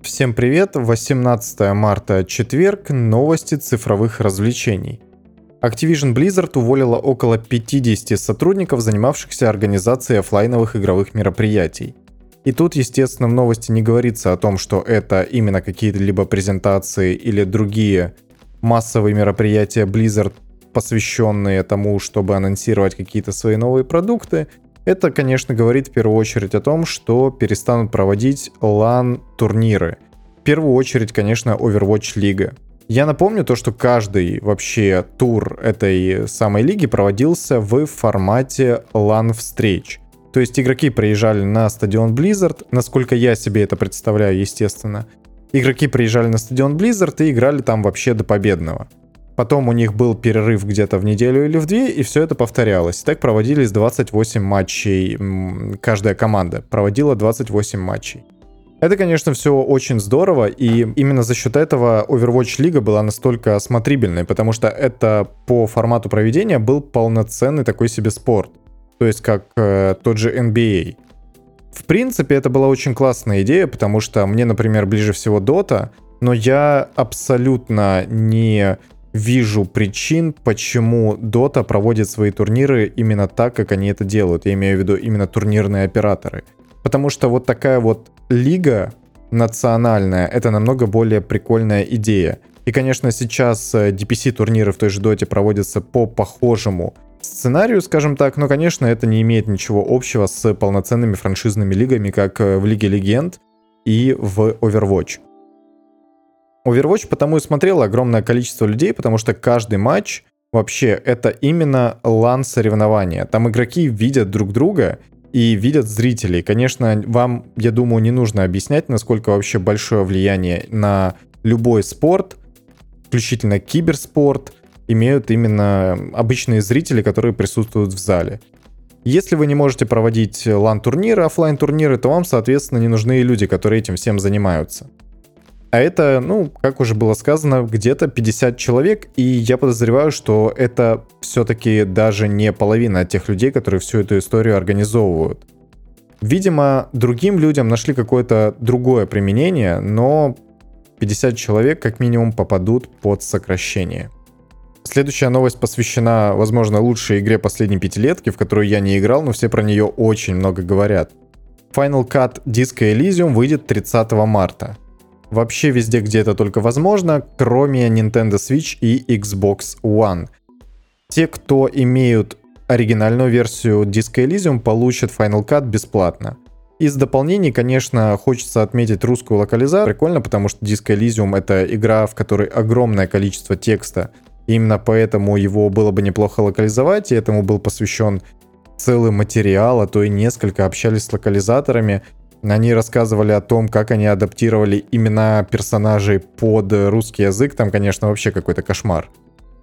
Всем привет! 18 марта, четверг, новости цифровых развлечений. Activision Blizzard уволила около 50 сотрудников, занимавшихся организацией офлайновых игровых мероприятий. И тут, естественно, в новости не говорится о том, что это именно какие-то либо презентации или другие массовые мероприятия Blizzard, посвященные тому, чтобы анонсировать какие-то свои новые продукты. Это, конечно, говорит в первую очередь о том, что перестанут проводить LAN-турниры. В первую очередь, конечно, Overwatch Лига. Я напомню то, что каждый вообще тур этой самой лиги проводился в формате LAN-встреч. То есть игроки приезжали на стадион Blizzard, насколько я себе это представляю, естественно. Игроки приезжали на стадион Blizzard и играли там вообще до победного. Потом у них был перерыв где-то в неделю или в две, и все это повторялось. Так проводились 28 матчей. Каждая команда проводила 28 матчей. Это, конечно, все очень здорово, и именно за счет этого Overwatch Лига была настолько смотрибельной, потому что это по формату проведения был полноценный такой себе спорт. То есть как э, тот же NBA. В принципе, это была очень классная идея, потому что мне, например, ближе всего Dota, но я абсолютно не вижу причин, почему Dota проводит свои турниры именно так, как они это делают. Я имею в виду именно турнирные операторы. Потому что вот такая вот лига национальная, это намного более прикольная идея. И, конечно, сейчас э, в той же доте проводятся по похожему сценарию, скажем так, но, конечно, это не имеет ничего общего с полноценными франшизными лигами, как э, в Лиге Легенд и в Overwatch. Overwatch потому и смотрело огромное количество людей, потому что каждый матч вообще это именно лан соревнования. Там игроки видят друг друга и видят зрителей. Конечно, вам, я думаю, не нужно объяснять, насколько вообще большое влияние на любой спорт, включительно киберспорт, имеют именно обычные зрители, которые присутствуют в зале. Если вы не можете проводить лан-турниры, офлайн турниры то вам, соответственно, не нужны люди, которые этим всем занимаются. А это, ну, как уже было сказано, где-то 50 человек, и я подозреваю, что это все-таки даже не половина тех людей, которые всю эту историю организовывают. Видимо, другим людям нашли какое-то другое применение, но 50 человек как минимум попадут под сокращение. Следующая новость посвящена, возможно, лучшей игре последней пятилетки, в которую я не играл, но все про нее очень много говорят. Final Cut Disco Elysium выйдет 30 марта вообще везде, где это только возможно, кроме Nintendo Switch и Xbox One. Те, кто имеют оригинальную версию Disco Elysium, получат Final Cut бесплатно. Из дополнений, конечно, хочется отметить русскую локализацию. Прикольно, потому что Disco Elysium — это игра, в которой огромное количество текста. Именно поэтому его было бы неплохо локализовать, и этому был посвящен целый материал, а то и несколько общались с локализаторами. Они рассказывали о том, как они адаптировали имена персонажей под русский язык. Там, конечно, вообще какой-то кошмар.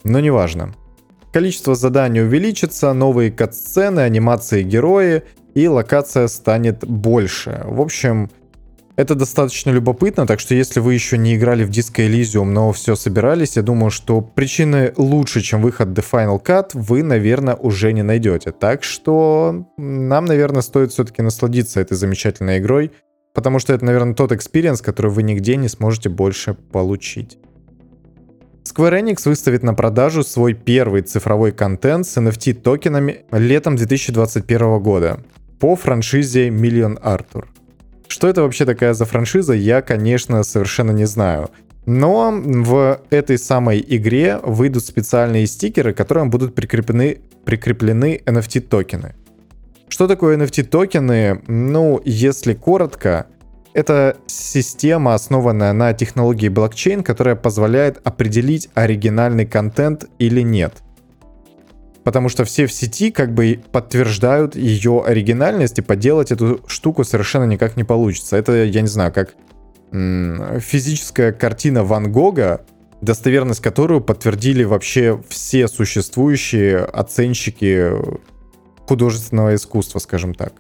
Но неважно. Количество заданий увеличится, новые кат-сцены, анимации герои, и локация станет больше. В общем, это достаточно любопытно, так что если вы еще не играли в Disco Elysium, но все собирались, я думаю, что причины лучше, чем выход The Final Cut, вы, наверное, уже не найдете. Так что нам, наверное, стоит все-таки насладиться этой замечательной игрой, потому что это, наверное, тот experience, который вы нигде не сможете больше получить. Square Enix выставит на продажу свой первый цифровой контент с NFT токенами летом 2021 года по франшизе Million Arthur. Что это вообще такая за франшиза, я, конечно, совершенно не знаю. Но в этой самой игре выйдут специальные стикеры, к которым будут прикреплены, прикреплены NFT токены. Что такое NFT токены? Ну, если коротко, это система, основанная на технологии блокчейн, которая позволяет определить оригинальный контент или нет потому что все в сети как бы подтверждают ее оригинальность, и поделать эту штуку совершенно никак не получится. Это, я не знаю, как физическая картина Ван Гога, достоверность которую подтвердили вообще все существующие оценщики художественного искусства, скажем так.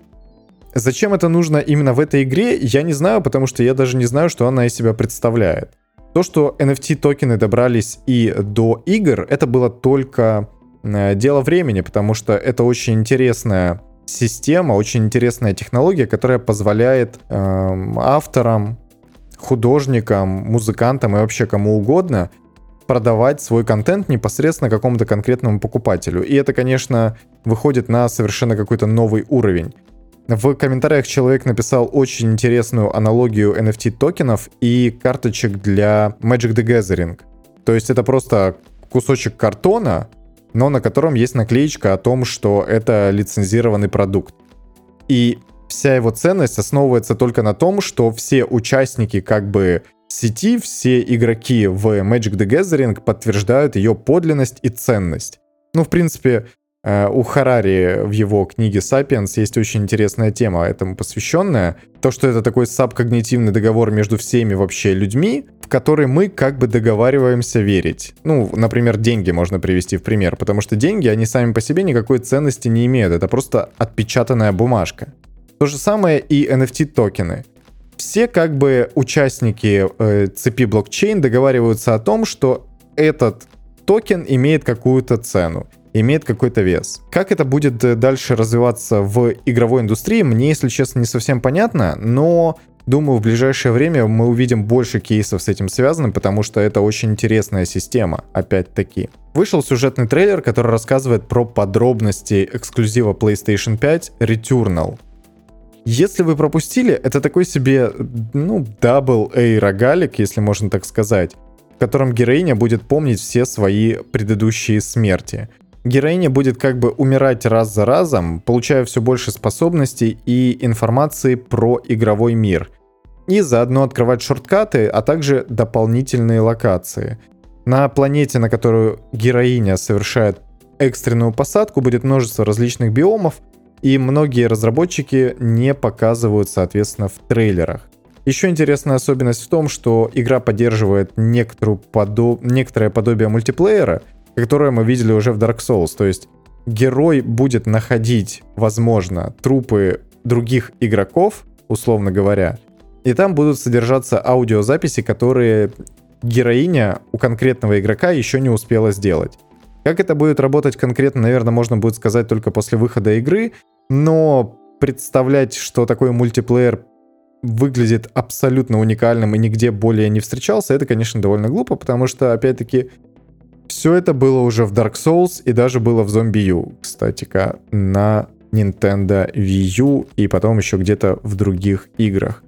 Зачем это нужно именно в этой игре, я не знаю, потому что я даже не знаю, что она из себя представляет. То, что NFT токены добрались и до игр, это было только дело времени, потому что это очень интересная система, очень интересная технология, которая позволяет э, авторам, художникам, музыкантам и вообще кому угодно продавать свой контент непосредственно какому-то конкретному покупателю. И это, конечно, выходит на совершенно какой-то новый уровень. В комментариях человек написал очень интересную аналогию NFT токенов и карточек для Magic the Gathering. То есть это просто кусочек картона, но на котором есть наклеечка о том, что это лицензированный продукт. И вся его ценность основывается только на том, что все участники как бы сети, все игроки в Magic the Gathering подтверждают ее подлинность и ценность. Ну, в принципе, Э, у Харари в его книге «Сапиенс» есть очень интересная тема этому посвященная. То, что это такой сабкогнитивный договор между всеми вообще людьми, в который мы как бы договариваемся верить. Ну, например, деньги можно привести в пример, потому что деньги, они сами по себе никакой ценности не имеют. Это просто отпечатанная бумажка. То же самое и NFT-токены. Все как бы участники э, цепи блокчейн договариваются о том, что этот токен имеет какую-то цену имеет какой-то вес. Как это будет э, дальше развиваться в игровой индустрии, мне, если честно, не совсем понятно, но Думаю, в ближайшее время мы увидим больше кейсов с этим связанным, потому что это очень интересная система, опять-таки. Вышел сюжетный трейлер, который рассказывает про подробности эксклюзива PlayStation 5 Returnal. Если вы пропустили, это такой себе, ну, Double A рогалик, если можно так сказать, в котором героиня будет помнить все свои предыдущие смерти героиня будет как бы умирать раз за разом, получая все больше способностей и информации про игровой мир. И заодно открывать шорткаты, а также дополнительные локации. На планете, на которую героиня совершает экстренную посадку, будет множество различных биомов, и многие разработчики не показывают, соответственно, в трейлерах. Еще интересная особенность в том, что игра поддерживает некоторую подо... некоторое подобие мультиплеера — которое мы видели уже в Dark Souls. То есть герой будет находить, возможно, трупы других игроков, условно говоря, и там будут содержаться аудиозаписи, которые героиня у конкретного игрока еще не успела сделать. Как это будет работать конкретно, наверное, можно будет сказать только после выхода игры, но представлять, что такой мультиплеер выглядит абсолютно уникальным и нигде более не встречался, это, конечно, довольно глупо, потому что, опять-таки, все это было уже в Dark Souls и даже было в Zombie U, кстати-ка, на Nintendo Wii U и потом еще где-то в других играх.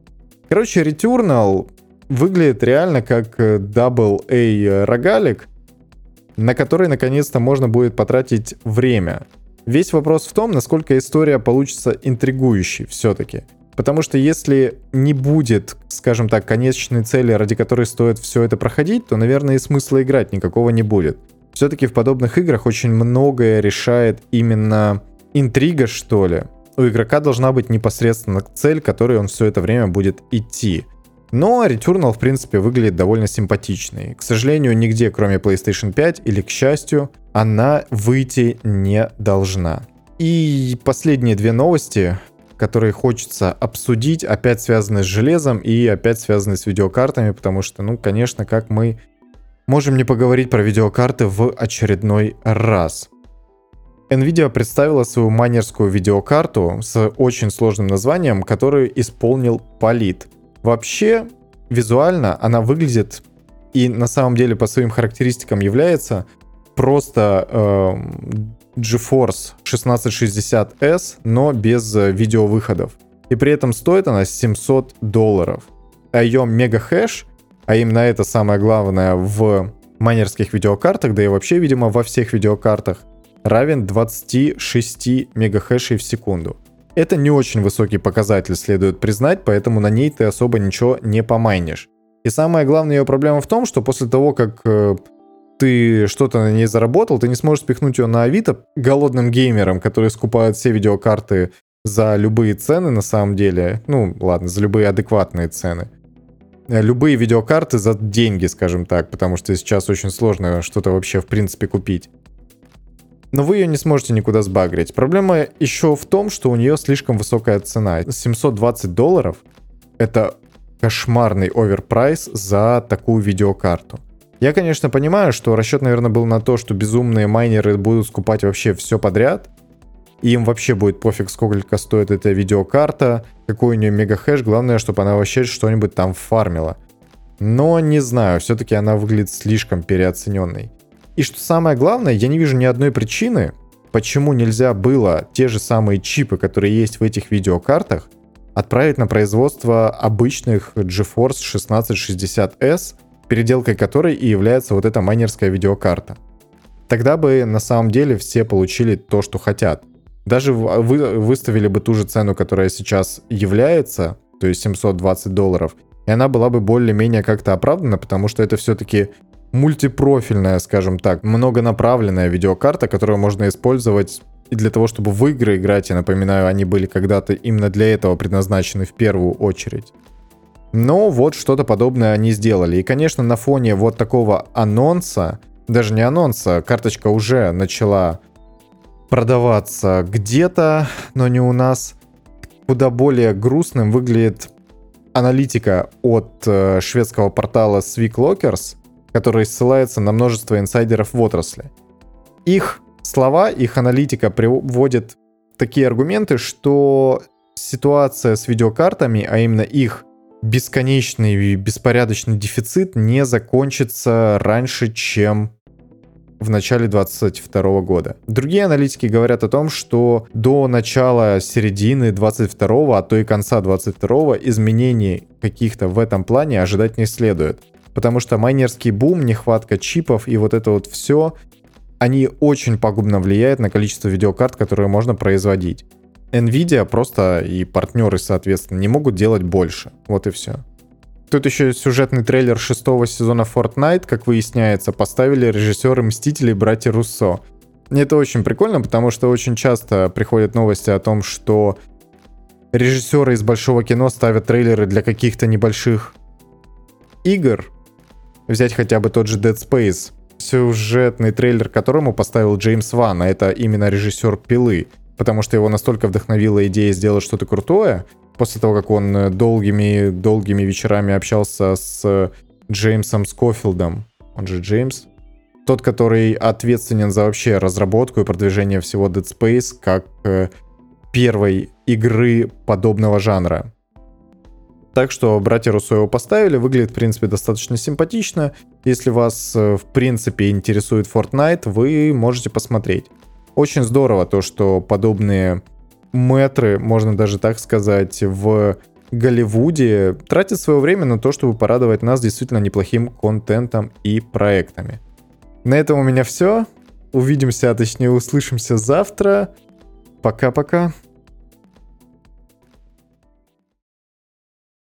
Короче, Returnal выглядит реально как Double A рогалик, на который наконец-то можно будет потратить время. Весь вопрос в том, насколько история получится интригующей все-таки. Потому что если не будет, скажем так, конечной цели, ради которой стоит все это проходить, то, наверное, и смысла играть никакого не будет. Все-таки в подобных играх очень многое решает именно интрига, что ли. У игрока должна быть непосредственно цель, к которой он все это время будет идти. Но Returnal, в принципе, выглядит довольно симпатичной. К сожалению, нигде, кроме PlayStation 5, или, к счастью, она выйти не должна. И последние две новости которые хочется обсудить, опять связаны с железом и опять связаны с видеокартами, потому что, ну, конечно, как мы можем не поговорить про видеокарты в очередной раз. Nvidia представила свою майнерскую видеокарту с очень сложным названием, который исполнил Полит. Вообще, визуально она выглядит и на самом деле по своим характеристикам является просто э, GeForce 1660S, но без э, видеовыходов. И при этом стоит она 700 долларов. А ее мегахэш, а именно это самое главное в майнерских видеокартах, да и вообще, видимо, во всех видеокартах, равен 26 мегахэшей в секунду. Это не очень высокий показатель, следует признать, поэтому на ней ты особо ничего не помайнишь. И самая главная ее проблема в том, что после того, как э, ты что-то на ней заработал, ты не сможешь спихнуть ее на Авито голодным геймерам, которые скупают все видеокарты за любые цены на самом деле. Ну, ладно, за любые адекватные цены. Э, любые видеокарты за деньги, скажем так, потому что сейчас очень сложно что-то вообще в принципе купить. Но вы ее не сможете никуда сбагрить. Проблема еще в том, что у нее слишком высокая цена. 720 долларов — это кошмарный оверпрайс за такую видеокарту. Я, конечно, понимаю, что расчет, наверное, был на то, что безумные майнеры будут скупать вообще все подряд. И им вообще будет пофиг, сколько стоит эта видеокарта, какой у нее мегахэш. Главное, чтобы она вообще что-нибудь там фармила. Но не знаю, все-таки она выглядит слишком переоцененной. И что самое главное, я не вижу ни одной причины, почему нельзя было те же самые чипы, которые есть в этих видеокартах, отправить на производство обычных GeForce 1660S, переделкой которой и является вот эта майнерская видеокарта. Тогда бы на самом деле все получили то, что хотят. Даже вы выставили бы ту же цену, которая сейчас является, то есть 720 долларов, и она была бы более-менее как-то оправдана, потому что это все-таки мультипрофильная, скажем так, многонаправленная видеокарта, которую можно использовать и для того, чтобы в игры играть, я напоминаю, они были когда-то именно для этого предназначены в первую очередь. Но вот что-то подобное они сделали. И, конечно, на фоне вот такого анонса, даже не анонса, карточка уже начала продаваться где-то, но не у нас. Куда более грустным выглядит аналитика от э, шведского портала Swig который ссылается на множество инсайдеров в отрасли. Их слова, их аналитика приводит такие аргументы, что ситуация с видеокартами, а именно их бесконечный и беспорядочный дефицит не закончится раньше, чем в начале 2022 года. Другие аналитики говорят о том, что до начала середины 2022, а то и конца 2022 изменений каких-то в этом плане ожидать не следует. Потому что майнерский бум, нехватка чипов и вот это вот все они очень пагубно влияют на количество видеокарт, которые можно производить. Nvidia просто и партнеры, соответственно, не могут делать больше. Вот и все. Тут еще сюжетный трейлер шестого сезона Fortnite, как выясняется, поставили режиссеры Мстителей братья Руссо. Это очень прикольно, потому что очень часто приходят новости о том, что режиссеры из большого кино ставят трейлеры для каких-то небольших игр. Взять хотя бы тот же Dead Space сюжетный трейлер которому поставил Джеймс Ван, а это именно режиссер «Пилы», потому что его настолько вдохновила идея сделать что-то крутое, после того, как он долгими-долгими вечерами общался с Джеймсом Скофилдом, он же Джеймс, тот, который ответственен за вообще разработку и продвижение всего Dead Space как э, первой игры подобного жанра. Так что братья Руссо его поставили, выглядит, в принципе, достаточно симпатично. Если вас, э, в принципе, интересует Fortnite, вы можете посмотреть. Очень здорово то, что подобные метры, можно даже так сказать, в Голливуде тратят свое время на то, чтобы порадовать нас действительно неплохим контентом и проектами. На этом у меня все. Увидимся, а точнее услышимся завтра. Пока-пока.